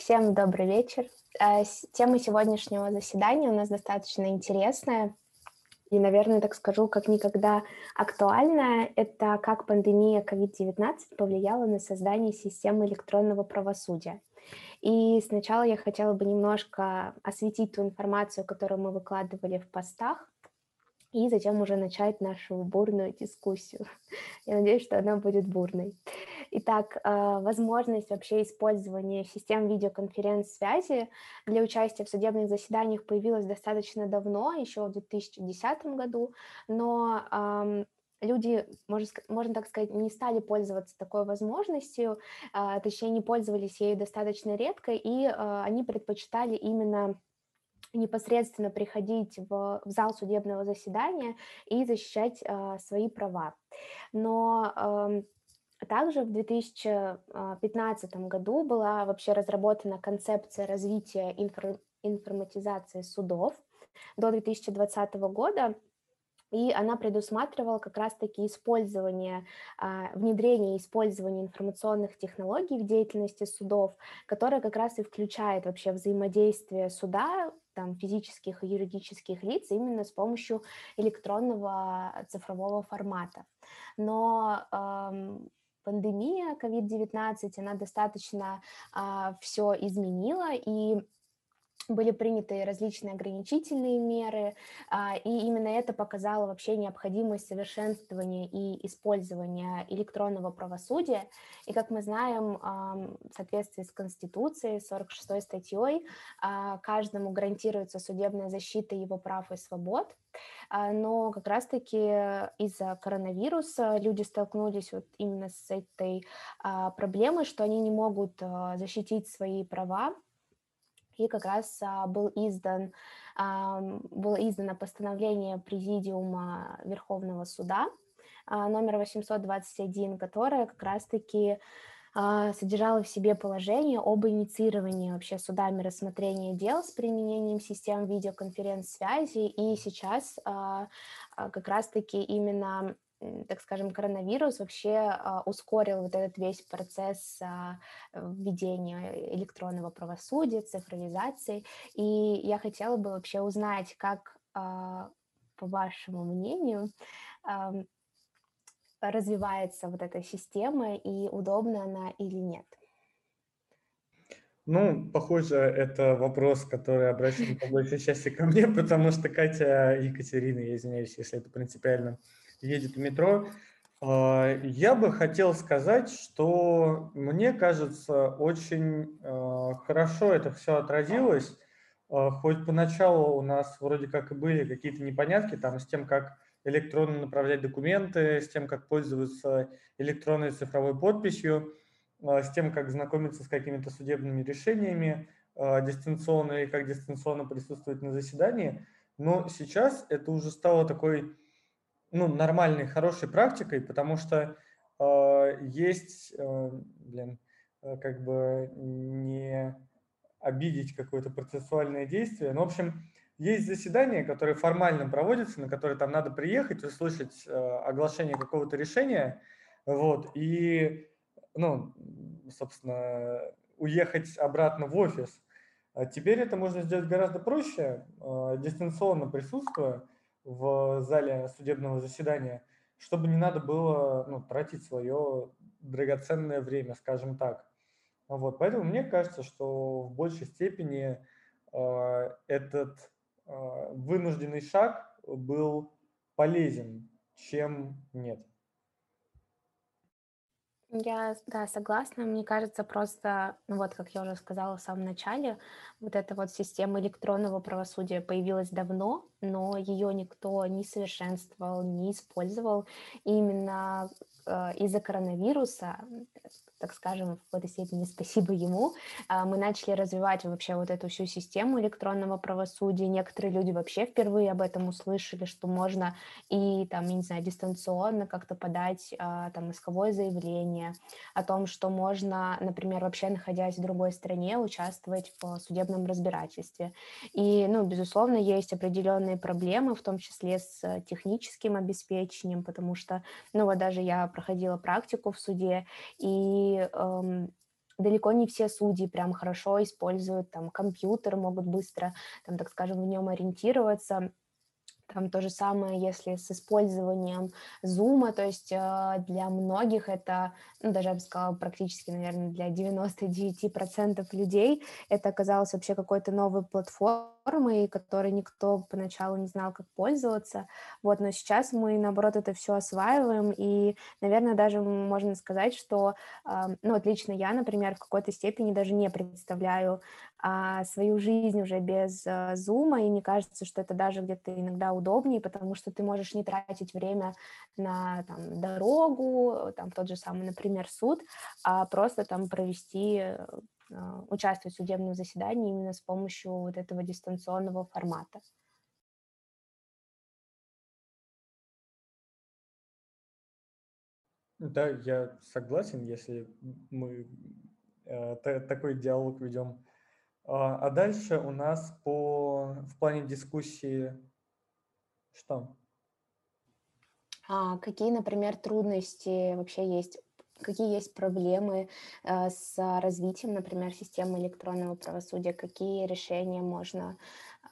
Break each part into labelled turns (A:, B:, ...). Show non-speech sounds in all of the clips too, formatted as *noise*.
A: Всем добрый вечер. Э, тема сегодняшнего заседания у нас достаточно интересная и, наверное, так скажу, как никогда актуальная. Это как пандемия COVID-19 повлияла на создание системы электронного правосудия. И сначала я хотела бы немножко осветить ту информацию, которую мы выкладывали в постах, и затем уже начать нашу бурную дискуссию. *laughs* Я надеюсь, что она будет бурной. Итак, а, возможность вообще использования систем видеоконференц-связи для участия в судебных заседаниях появилась достаточно давно, еще в 2010 году, но люди, можно, можно так сказать, не стали пользоваться такой возможностью, а, точнее, не пользовались ею достаточно редко, и а, они предпочитали именно непосредственно приходить в, в зал судебного заседания и защищать э, свои права. Но э, также в 2015 году была вообще разработана концепция развития инфор, информатизации судов до 2020 года, и она предусматривала как раз-таки использование, а, внедрение использования информационных технологий в деятельности судов, которое как раз и включает вообще взаимодействие суда, там, физических и юридических лиц именно с помощью электронного цифрового формата. Но пандемия COVID-19, она достаточно э, все изменила, и были приняты различные ограничительные меры, а, и именно это показало вообще необходимость совершенствования и использования электронного правосудия. И, как мы знаем, в соответствии с Конституцией, 46 статьей, а, каждому гарантируется судебная защита его прав и свобод, а, но как раз-таки из-за коронавируса люди столкнулись вот именно с этой проблемой, что они не могут защитить свои права, и как раз а, был издан, было издано постановление Президиума Верховного Суда а, номер 821, которое как раз-таки а, содержало в себе положение об инициировании вообще судами рассмотрения дел с применением систем видеоконференц-связи, и сейчас как раз-таки именно так скажем, коронавирус вообще а, ускорил вот этот весь процесс а, введения электронного правосудия, цифровизации. И я хотела бы вообще узнать, как, а, по вашему мнению, развивается вот эта система и удобна она или нет?
B: Ну, похоже, это вопрос, который обращен по большей части ко мне, *laughs* потому что Катя Екатерина, я извиняюсь, если это принципиально, едет в метро. А, я бы хотел сказать, что мне кажется, очень а, хорошо это все отразилось, а, хоть поначалу у нас вроде как и были какие-то непонятки там с тем, как электронно направлять документы, с тем, как пользоваться электронной цифровой подписью, с тем, как знакомиться с какими-то судебными решениями дистанционно и как дистанционно присутствовать на заседании. Но сейчас это уже стало такой ну, нормальной, хорошей практикой, потому что э, есть, э, блин, э, как бы не обидеть какое-то процессуальное действие. Ну, в общем, есть заседания, которые формально проводятся, на которые там надо приехать, услышать э, оглашение какого-то решения, вот, и, ну, собственно, уехать обратно в офис. А теперь это можно сделать гораздо проще, э, дистанционно присутствуя, в зале судебного заседания, чтобы не надо было ну, тратить свое драгоценное время, скажем так. Вот, поэтому мне кажется, что в большей степени э, этот э, вынужденный шаг был полезен, чем нет.
A: Я, да, согласна. Мне кажется, просто, ну вот, как я уже сказала в самом начале, вот эта вот система электронного правосудия появилась давно, но ее никто не совершенствовал, не использовал. И именно э, из-за коронавируса, так скажем, в какой-то степени спасибо ему, э, мы начали развивать вообще вот эту всю систему электронного правосудия. Некоторые люди вообще впервые об этом услышали, что можно и там, я не знаю, дистанционно как-то подать э, там исковое заявление о том, что можно, например, вообще находясь в другой стране, участвовать в судебном разбирательстве. И, ну, безусловно, есть определенные проблемы, в том числе с техническим обеспечением, потому что, ну вот даже я проходила практику в суде, и эм, далеко не все судьи прям хорошо используют там компьютер, могут быстро, там, так скажем, в нем ориентироваться. Там то же самое, если с использованием Zoom, то есть э, для многих это, ну, даже я бы сказала, практически, наверное, для 99% людей это оказалось вообще какой-то новой платформой, которой никто поначалу не знал, как пользоваться. Вот, но сейчас мы, наоборот, это все осваиваем, и, наверное, даже можно сказать, что, ну, вот лично я, например, в какой-то степени даже не представляю а, свою жизнь уже без а, зума, и мне кажется, что это даже где-то иногда удобнее, потому что ты можешь не тратить время на там, дорогу, там, тот же самый, например, суд, а просто там провести а, участвовать в судебном заседании именно с помощью вот этого дистанционного формата.
B: Да, я согласен, если мы э, такой диалог ведем а, а дальше у нас по, в плане дискуссии что?
A: А какие, например, трудности вообще есть? Какие есть проблемы э, с развитием, например, системы электронного правосудия? Какие решения можно,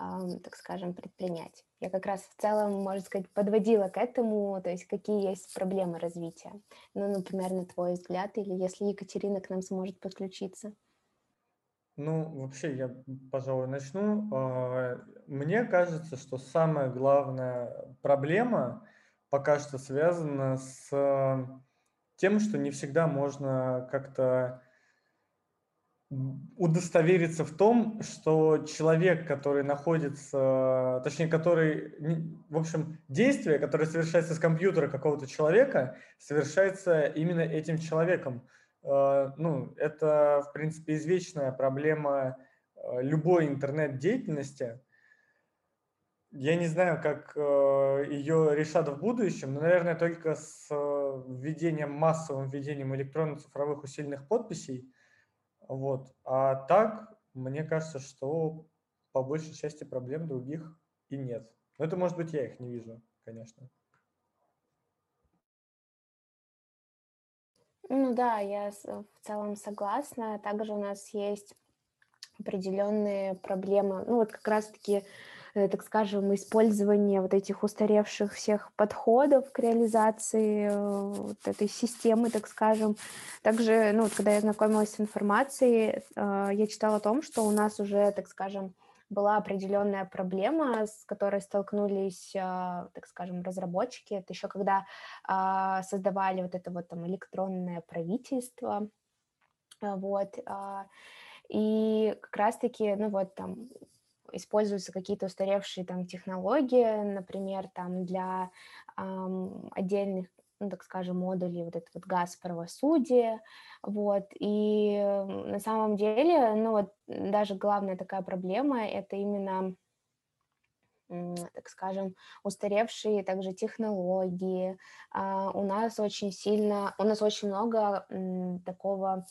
A: э, так скажем, предпринять? Я как раз в целом, можно сказать, подводила к этому, то есть какие есть проблемы развития. Ну, например, на твой взгляд, или если Екатерина к нам сможет подключиться.
B: Ну, вообще, я, пожалуй, начну. А, мне кажется, что самая главная проблема пока что связана с тем, что не всегда можно как-то удостовериться в том, что человек, который находится, точнее, который, в общем, действие, которое совершается с компьютера какого-то человека, совершается именно этим человеком. Э, ну, это, в принципе, извечная проблема э, любой интернет-деятельности. Я не знаю, как э, ее решат в будущем, но, наверное, только с введением, массовым введением электронно-цифровых усиленных подписей. Вот. А так, мне кажется, что по большей части проблем других и нет. Но это, может быть, я их не вижу, конечно.
A: Ну да, я в целом согласна. Также у нас есть определенные проблемы, ну вот как раз-таки, э, так скажем, использование вот этих устаревших всех подходов к реализации э, вот этой системы, так скажем. Также, ну вот когда я знакомилась с информацией, э, я читала о том, что у нас уже, так скажем, была определенная проблема, с которой столкнулись, а, так скажем, разработчики. Это еще когда а, создавали вот это вот там электронное правительство, а, вот, и как раз-таки, ну вот там используются какие-то устаревшие там технологии, например, там для эм, отдельных ну, так скажем, модули, вот этот вот газ правосудия, вот, и на самом деле, ну, вот даже главная такая проблема — это именно так скажем, устаревшие также технологии. А, у нас очень сильно, у нас очень много такого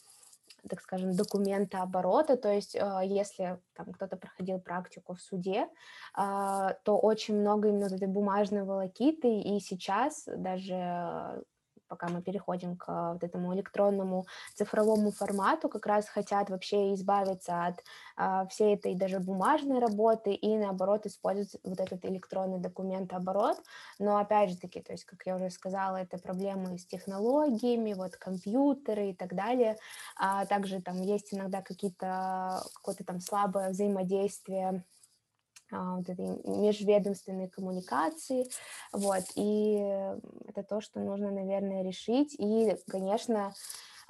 A: так скажем, документа оборота, то есть а, если там кто-то проходил практику в суде, а, то очень много именно этой бумажной волокиты, и сейчас даже пока мы переходим к а, вот этому электронному цифровому формату, как раз хотят вообще избавиться от а, всей этой даже бумажной работы и наоборот использовать вот этот электронный документ оборот. Но опять же таки, то есть, как я уже сказала, это проблемы с технологиями, вот компьютеры и так далее. А также там есть иногда какие-то какое-то там слабое взаимодействие вот этой межведомственной коммуникации, вот, и это то, что нужно, наверное, решить, и, конечно,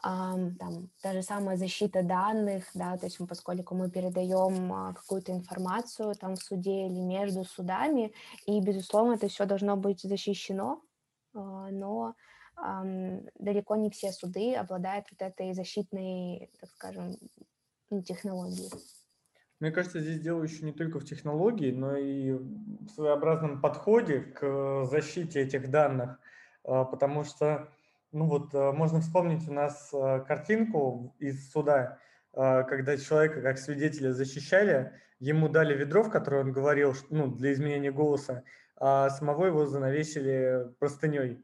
A: там, та же самая защита данных, да, то есть мы, поскольку мы передаем а, какую-то информацию там в суде или между судами, и, безусловно, это все должно быть защищено, а, но далеко не все суды обладают вот этой защитной, так скажем, технологией.
B: Мне кажется, здесь дело еще не только в технологии, но и в своеобразном подходе к защите этих данных, а, потому что, ну вот, а, можно вспомнить у нас а, картинку из суда, когда человека как свидетеля защищали, ему дали ведро, в которое он говорил, ну, для изменения голоса, а самого его занавесили простыней.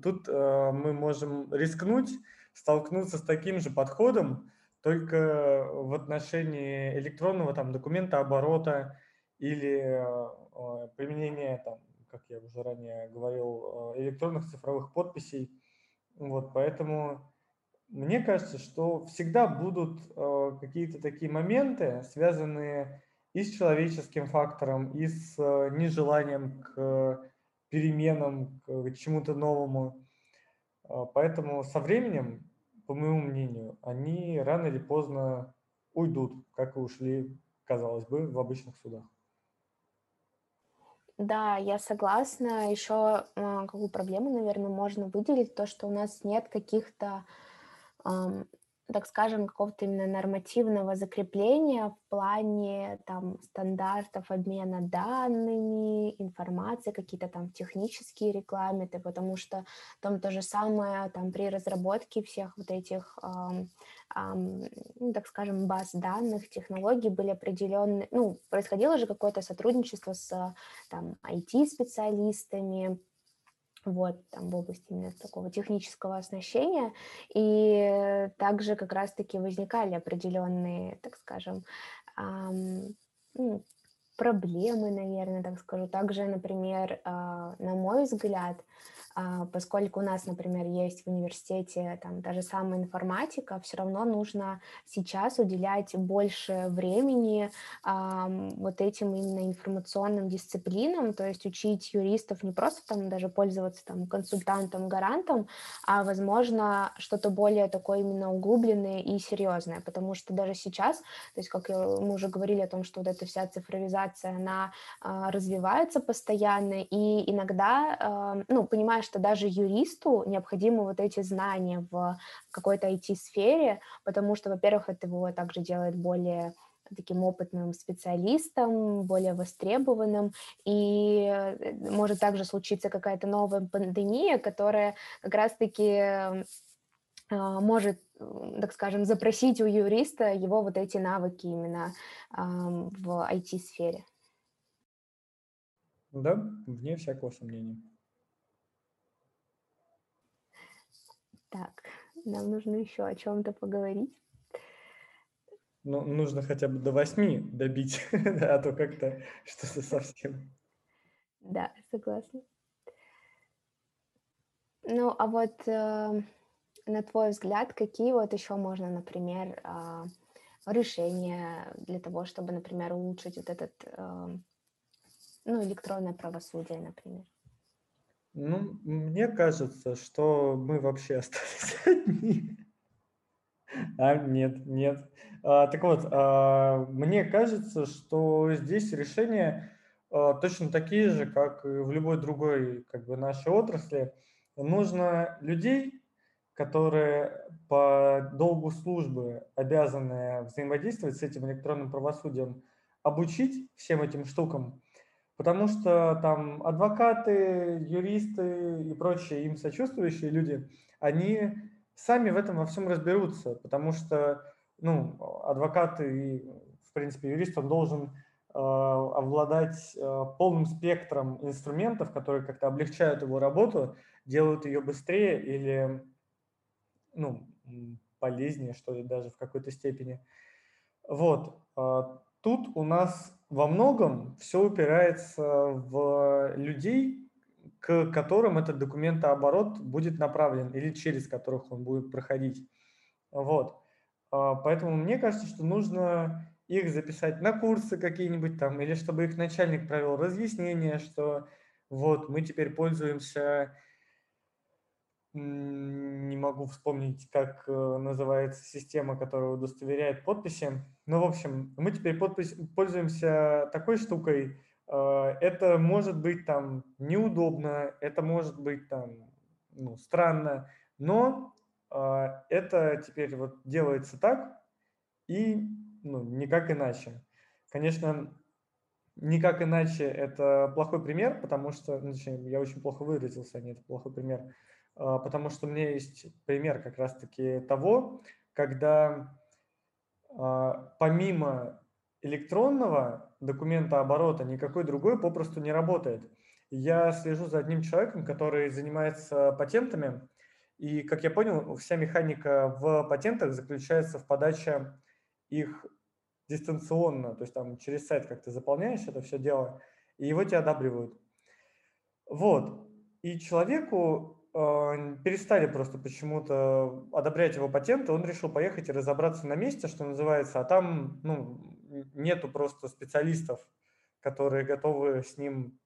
B: Тут мы можем рискнуть, столкнуться с таким же подходом, только в отношении электронного там документа оборота или применения там, как я уже ранее говорил, электронных цифровых подписей. Вот, поэтому мне кажется, что всегда будут э, какие-то такие моменты, связанные и с человеческим фактором, и с э, нежеланием к переменам, к чему-то новому. Э, поэтому со временем, по моему мнению, они рано или поздно уйдут, как и ушли, казалось бы, в обычных судах.
A: Да, я согласна. Еще э, какую проблему, наверное, можно выделить, то, что у нас нет каких-то так скажем, какого-то именно нормативного закрепления в плане там стандартов обмена данными, информации, какие-то там технические регламенты, потому что там то же самое там при разработке всех вот этих, эм, эм, ну, так скажем, баз данных, технологий были определенные, ну, происходило же какое-то сотрудничество с там IT-специалистами, вот, там в области именно такого технического оснащения, и также как раз-таки возникали определенные, так скажем, эм, проблемы, наверное, так скажу. Также, например, э, на мой взгляд, поскольку у нас, например, есть в университете там та же самая информатика, все равно нужно сейчас уделять больше времени а, вот этим именно информационным дисциплинам, то есть учить юристов не просто там даже пользоваться там консультантом, гарантом, а возможно что-то более такое именно углубленное и серьезное, потому что даже сейчас, то есть как мы уже говорили о том, что вот эта вся цифровизация, она а, развивается постоянно, и иногда, ну, что даже юристу необходимы вот эти знания в какой-то IT-сфере, потому что, во-первых, это его также делает более таким опытным специалистом, более востребованным, и э, может также случиться какая-то новая пандемия, которая как раз-таки а, может, так скажем, запросить у юриста его вот эти навыки именно в IT-сфере.
B: Да, вне всякого сомнения.
A: Так, нам нужно еще о чем-то поговорить.
B: Ну, нужно хотя бы до восьми добить, *laughs* а то как-то что-то совсем.
A: Да, согласна. Ну, а вот э, на твой взгляд, какие вот еще можно, например, э, решения для того, чтобы, например, улучшить вот этот, э, ну, электронное правосудие, например?
B: Ну, мне кажется, что мы вообще *laughs* остались одни. А, нет, нет. А, так вот, а, мне кажется, что здесь решения а, точно такие же, как и в любой другой как бы, нашей отрасли. Нужно людей, которые по долгу службы обязаны взаимодействовать с этим электронным правосудием, обучить всем этим штукам, Потому что там адвокаты, юристы и прочие им сочувствующие люди, они сами в этом во всем разберутся, потому что ну, адвокат и, в принципе, юрист, он должен э, обладать э, полным спектром инструментов, которые как-то облегчают его работу, делают ее быстрее или ну, полезнее, что ли, даже в какой-то степени. Вот. Э, тут у нас во многом все упирается в людей, к которым этот документооборот будет направлен или через которых он будет проходить. Вот. А, поэтому мне кажется, что нужно их записать на курсы какие-нибудь там, или чтобы их начальник провел разъяснение, что вот мы теперь пользуемся не могу вспомнить, как э, называется система, которая удостоверяет подписи. Ну, в общем, мы теперь подпись, пользуемся такой штукой. Э, это может быть там неудобно, это может быть там ну, странно, но э, это теперь вот делается так и ну, никак иначе. Конечно, никак иначе это плохой пример, потому что, ну, я очень плохо выразился, а не это плохой пример потому что у меня есть пример как раз-таки того, когда а, помимо электронного документа оборота никакой другой попросту не работает. Я слежу за одним человеком, который занимается патентами, И, как я понял, вся механика в патентах заключается в подаче их дистанционно, то есть там через сайт как ты заполняешь это все дело, и его тебе одабривают. Вот. И человеку перестали просто почему-то одобрять его патенты, он решил поехать и разобраться на месте, что называется, а там ну, нету просто специалистов, которые готовы с ним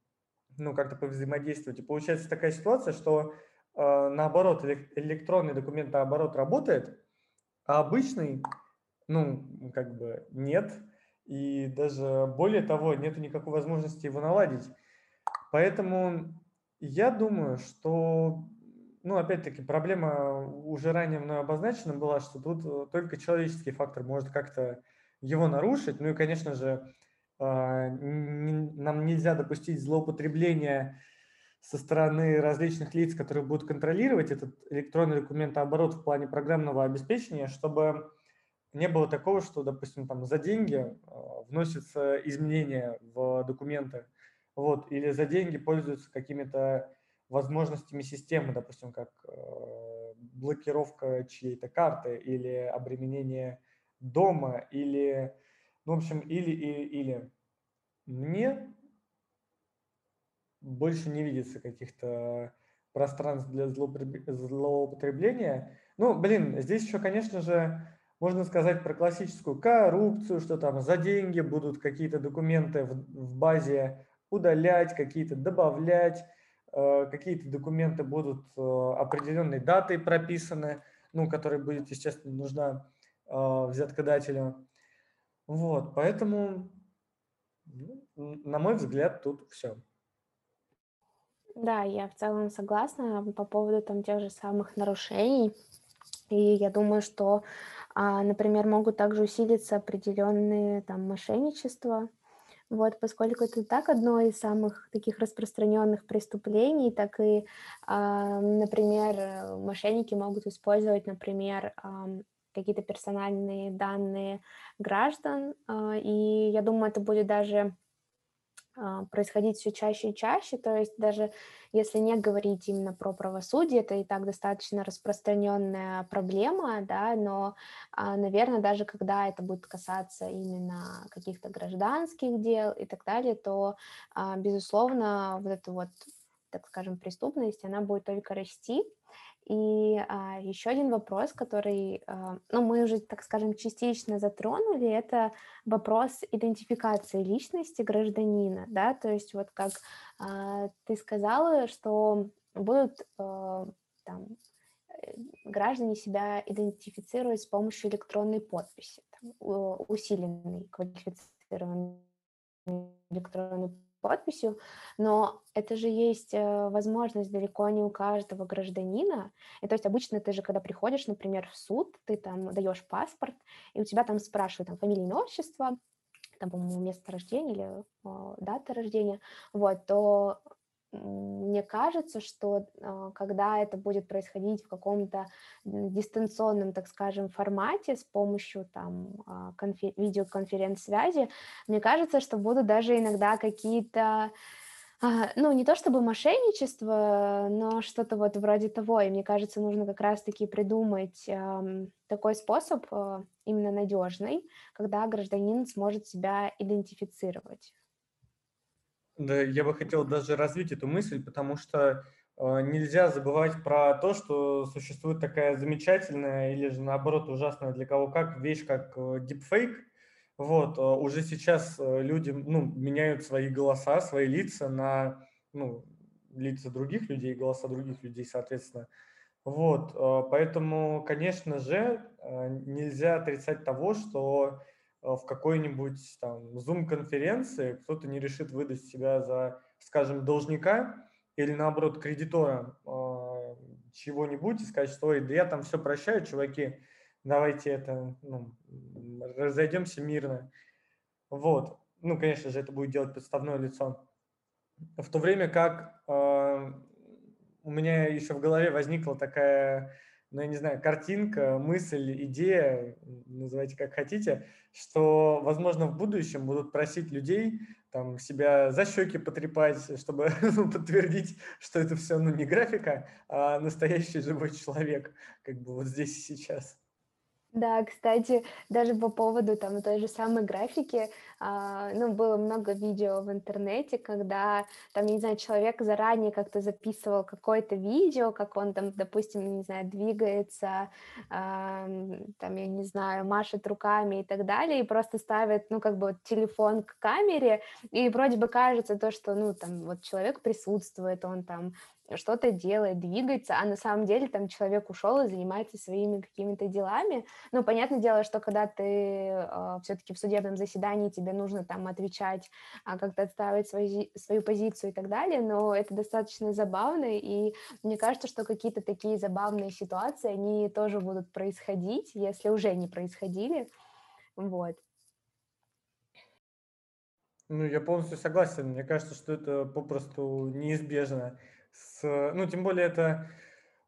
B: ну, как-то повзаимодействовать. И получается такая ситуация, что э, наоборот, электронный документооборот работает, а обычный, ну, как бы нет. И даже более того, нет никакой возможности его наладить. Поэтому я думаю, что, ну, опять-таки, проблема уже ранее мной обозначена была, что тут э, только человеческий фактор может как-то его нарушить. Ну и, конечно же, а, нам нельзя допустить злоупотребления со стороны различных лиц, которые будут контролировать этот электронный документооборот в плане программного обеспечения, чтобы не было такого, что, допустим, там за деньги вносятся изменения в документы, вот, или за деньги пользуются какими-то возможностями системы, допустим, как а, блокировка чьей-то карты или обременение дома, или ну, в общем, или, или, или. Мне больше не видится каких-то пространств для злоупотребления. Ну, блин, здесь еще, конечно же, можно сказать про классическую коррупцию, что там за деньги будут какие-то документы в, в базе удалять, какие-то добавлять, э, какие-то документы будут э, определенной датой прописаны, ну, которая будет, естественно, нужна э, взяткодателю. Вот, поэтому, ну, на мой взгляд, тут все.
A: Да, я в целом согласна по поводу там тех же самых нарушений. И я думаю, что, а, например, могут также усилиться определенные там мошенничества. Вот, поскольку это так одно из самых таких распространенных преступлений, так и, а, например, мошенники могут использовать, например, какие-то персональные данные граждан, а, и я думаю, это будет даже происходить все чаще и чаще, то есть даже если не говорить именно про правосудие, это и так достаточно распространенная проблема, да, но, а, наверное, даже когда это будет касаться именно каких-то гражданских дел и так далее, то, безусловно, вот эта вот, так скажем, преступность, она будет только расти, и а, еще один вопрос, который, а, ну, мы уже, так скажем, частично затронули, это вопрос идентификации личности гражданина, да, то есть вот как а, ты сказала, что будут а, там э, граждане себя идентифицировать с помощью электронной подписи, там, усиленной квалифицированной электронной подписью, но это же есть э, возможность далеко не у каждого гражданина. И то есть обычно ты же, когда приходишь, например, в суд, ты там даешь паспорт, и у тебя там спрашивают там фамилия, имя, отчество, там, по-моему, место рождения или о, дата рождения, вот, то мне кажется, что а, когда это будет происходить в каком-то дистанционном, так скажем, формате с помощью там а, конфер- видеоконференц-связи, мне кажется, что будут даже иногда какие-то а, ну, не то чтобы мошенничество, но что-то вот вроде того. И мне кажется, нужно как раз-таки придумать такой способ, именно надежный, когда гражданин сможет себя идентифицировать.
B: Да, я бы хотел даже развить эту мысль, потому что э, нельзя забывать про то, что существует такая замечательная или же наоборот ужасная для кого как вещь, как э, deepfake. Вот, э, уже сейчас э, люди ну, меняют свои голоса, свои лица на ну, лица других людей, голоса других людей, соответственно. Вот, э, поэтому, конечно же, э, нельзя отрицать того, что в какой-нибудь там Zoom-конференции кто-то не решит выдать себя за, скажем, должника или наоборот кредитора э, чего-нибудь и сказать, что Ой, да я там все прощаю, чуваки, давайте это, ну, разойдемся мирно. Вот. Ну, конечно же, это будет делать подставное лицо. В то время как э, у меня еще в голове возникла такая ну, я не знаю, картинка, мысль, идея, называйте как хотите, что, возможно, в будущем будут просить людей там себя за щеки потрепать, чтобы *laughs* ну, подтвердить, что это все ну, не графика, а настоящий живой человек, как бы вот здесь и сейчас.
A: Да, кстати, даже по поводу там той же самой графики, а, ну, было много видео в интернете, когда там, я не знаю, человек заранее как-то записывал какое-то видео, как он там, допустим, не знаю, двигается, а, там, я не знаю, машет руками и так далее, и просто ставит, ну, как бы вот телефон к камере, и вроде бы кажется то, что, ну, там, вот человек присутствует, он там что-то делает, двигается, а на самом деле там человек ушел и занимается своими какими-то делами. Ну, понятное дело, что когда ты э, а, все-таки в судебном заседании, тебе нужно там отвечать, а, как-то отстаивать свою, свою позицию и так далее, но это достаточно забавно, и мне кажется, что какие-то такие забавные ситуации, они тоже будут происходить, если уже не происходили, вот.
B: Ну, я полностью согласен. Мне кажется, что это попросту неизбежно с, ну, тем более это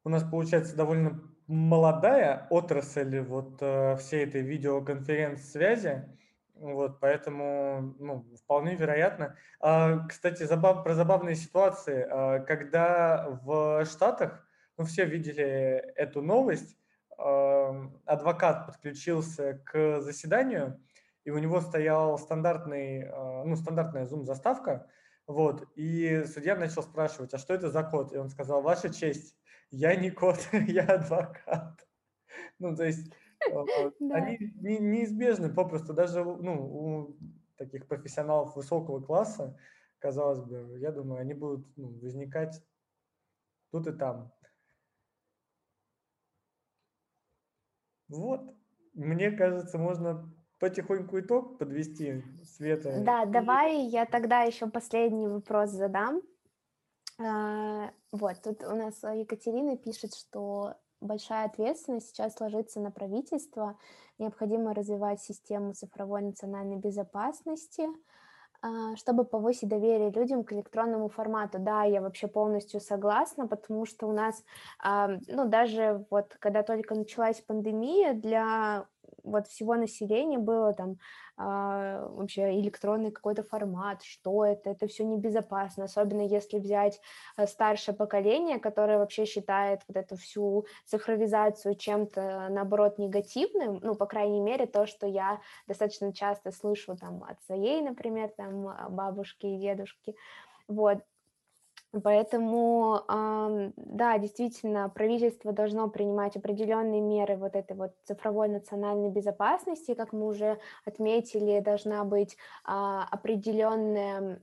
B: у нас получается довольно молодая отрасль вот э, всей этой видеоконференц-связи, вот, поэтому, ну, вполне вероятно. А, кстати, забав, про забавные ситуации. А, когда в Штатах, ну, все видели эту новость, а, адвокат подключился к заседанию, и у него стоял стандартный, а, ну, стандартная зум-заставка, вот, и судья начал спрашивать, а что это за код? И он сказал, ваша честь, я не код, *laughs* я адвокат. Ну, то есть *laughs* они неизбежны попросту, даже ну, у таких профессионалов высокого класса, казалось бы, я думаю, они будут ну, возникать тут и там. Вот, мне кажется, можно потихоньку итог подвести, Света?
A: Да, давай я тогда еще последний вопрос задам. А, вот, тут у нас Екатерина пишет, что большая ответственность сейчас ложится на правительство. Необходимо развивать систему цифровой национальной безопасности, а, чтобы повысить доверие людям к электронному формату. Да, я вообще полностью согласна, потому что у нас, ну, даже вот когда только началась пандемия, для вот всего населения было там а, вообще электронный какой-то формат, что это, это все небезопасно, особенно если взять э, старшее поколение, которое вообще считает вот эту всю цифровизацию чем-то, наоборот, негативным, ну, по крайней мере, то, что я достаточно часто слышу там от своей, например, там бабушки и дедушки, вот, Поэтому, да, действительно, правительство должно принимать определенные меры вот этой вот цифровой национальной безопасности, как мы уже отметили, должна быть а, определенная,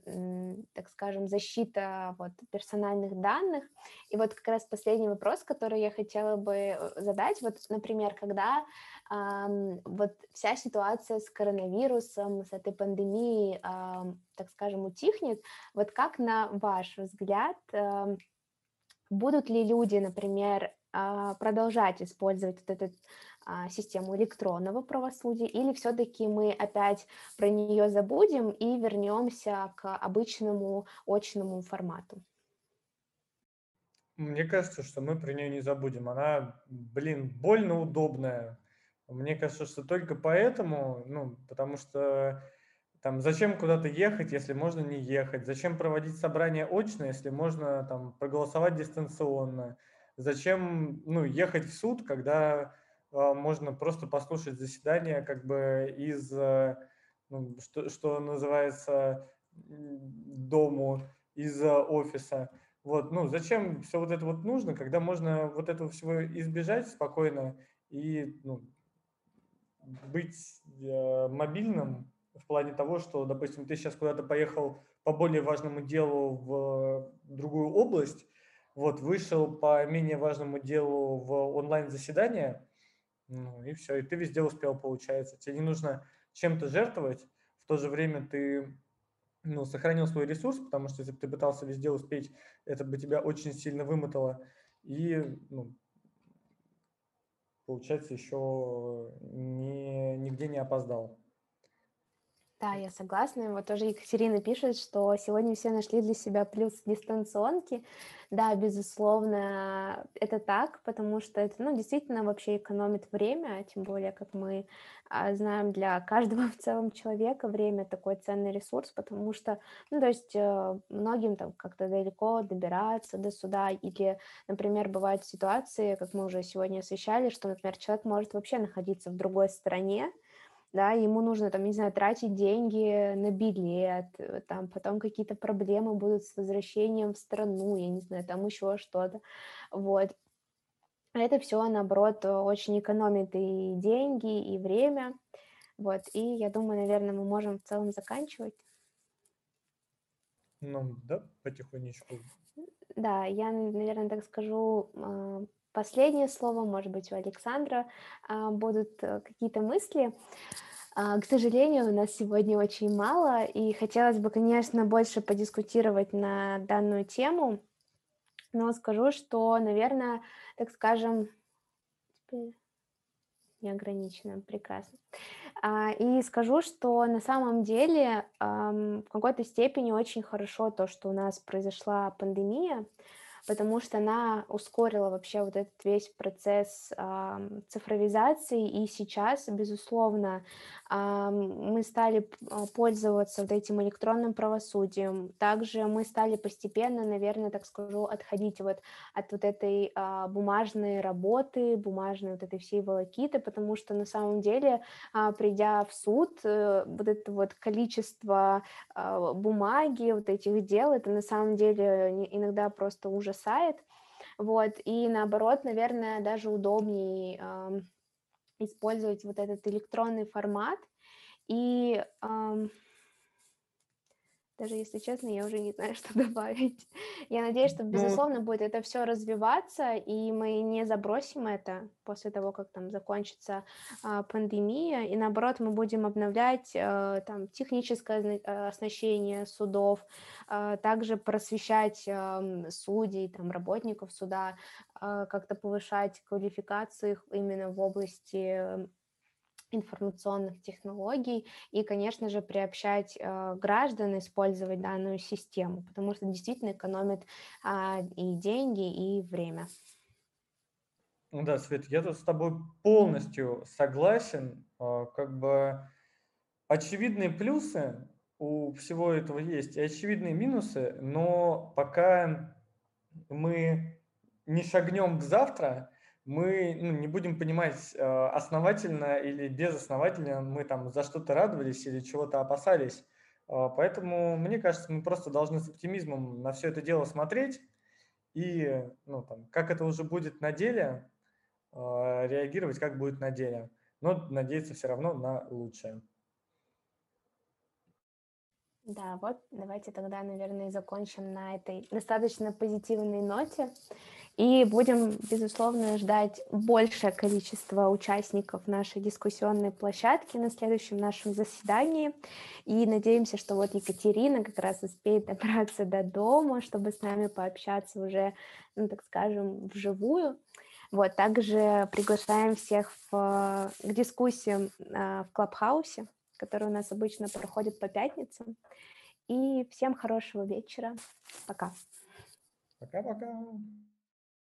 A: так скажем, защита вот персональных данных. И вот как раз последний вопрос, который я хотела бы э, задать, вот, например, когда вот вся ситуация с коронавирусом, с этой пандемией, так скажем, утихнет, вот как на ваш взгляд, будут ли люди, например, а, продолжать использовать вот эту а, систему электронного правосудия, или все-таки мы опять про нее забудем и вернемся к обычному очному формату?
B: Мне кажется, что мы про нее не забудем. Она, блин, больно удобная. Мне кажется, что только поэтому, ну, потому что там зачем куда-то ехать, если можно не ехать? Зачем проводить собрание очно, если можно там проголосовать дистанционно? Зачем, ну, ехать в суд, когда э, можно просто послушать заседание как бы из, э, ну, что, что называется, дому, из офиса? Вот, ну, зачем все вот это вот нужно, когда можно вот этого всего избежать спокойно и, ну, быть э, мобильным в плане того, что, допустим, ты сейчас куда-то поехал по более важному делу в другую область, вот, вышел по менее важному делу в онлайн-заседание, ну и все, и ты везде успел, получается. Тебе не нужно чем-то жертвовать, в то же время ты ну, сохранил свой ресурс, потому что если бы ты пытался везде успеть, это бы тебя очень сильно вымотало. И ну, получается, еще не, нигде не опоздал.
A: Да, я согласна. Вот тоже Екатерина пишет, что сегодня все нашли для себя плюс дистанционки. Да, безусловно, это так, потому что это, ну, действительно вообще экономит время, тем более, как мы а, знаем, для каждого *laughs* в целом человека время такой ценный ресурс, потому что, ну, то есть э, многим там как-то далеко добираться до суда, или, например, бывают ситуации, как мы уже сегодня освещали, что, например, человек может вообще находиться в другой стране, да, ему нужно, там, не знаю, тратить деньги на билет, э, там, потом какие-то проблемы будут с возвращением в страну, я не знаю, там еще что-то, вот. Это все, наоборот, очень экономит и деньги, и время, вот, и я думаю, наверное, мы можем в целом заканчивать.
B: Ну, да, потихонечку.
A: Да, я, наверное, так скажу, а, последнее слово, может быть, у Александра а, будут э, какие-то мысли. А, к сожалению, у нас сегодня очень мало, и хотелось бы, конечно, больше подискутировать на данную тему, но скажу, что, наверное, так скажем, неограниченно, прекрасно. А, и скажу, что на самом деле в какой-то степени очень хорошо то, что у нас произошла пандемия, потому что она ускорила вообще вот этот весь процесс цифровизации, и сейчас, безусловно, мы стали а, пользоваться вот этим электронным правосудием, также мы стали постепенно, наверное, так скажу, отходить вот от вот этой э, бумажной работы, бумажной вот этой всей волокиты, потому что на самом деле, придя в суд, э, вот это вот количество бумаги, вот этих дел, это на самом деле иногда просто ужас ужасает. Вот, и наоборот, наверное, даже удобнее использовать вот этот электронный формат. И даже если честно, я уже не знаю, *laughs* что добавить. Я надеюсь, что, ну, безусловно, будет это все развиваться, и мы не забросим это после того, как там закончится а, пандемия, и наоборот, мы будем обновлять а, там техническое а, оснащение судов, а, также просвещать а, судей, там, работников суда, а, как-то повышать квалификацию их именно в области информационных технологий и, конечно же, приобщать э, граждан использовать данную систему, потому что действительно экономит э, и деньги, и время.
B: Ну да, Свет, я тут с тобой полностью согласен. Э, как бы очевидные плюсы у всего этого есть и очевидные минусы, но пока мы не шагнем к завтра, мы ну, не будем понимать, э, основательно или безосновательно мы там за что-то радовались или чего-то опасались. Э, поэтому, мне кажется, мы просто должны с оптимизмом на все это дело смотреть и, ну, там, как это уже будет на деле, э, реагировать, как будет на деле. Но надеяться все равно на лучшее.
A: Да, вот давайте тогда, наверное, закончим на этой достаточно позитивной ноте. И будем, безусловно, ждать большее количество участников нашей дискуссионной площадки на следующем нашем заседании. И надеемся, что вот Екатерина как раз успеет добраться до дома, чтобы с нами пообщаться уже, ну, так скажем, вживую. Вот, также приглашаем всех в, к дискуссиям а, в Клабхаусе который у нас обычно проходит по пятницам. И всем хорошего вечера. Пока.
B: Пока-пока.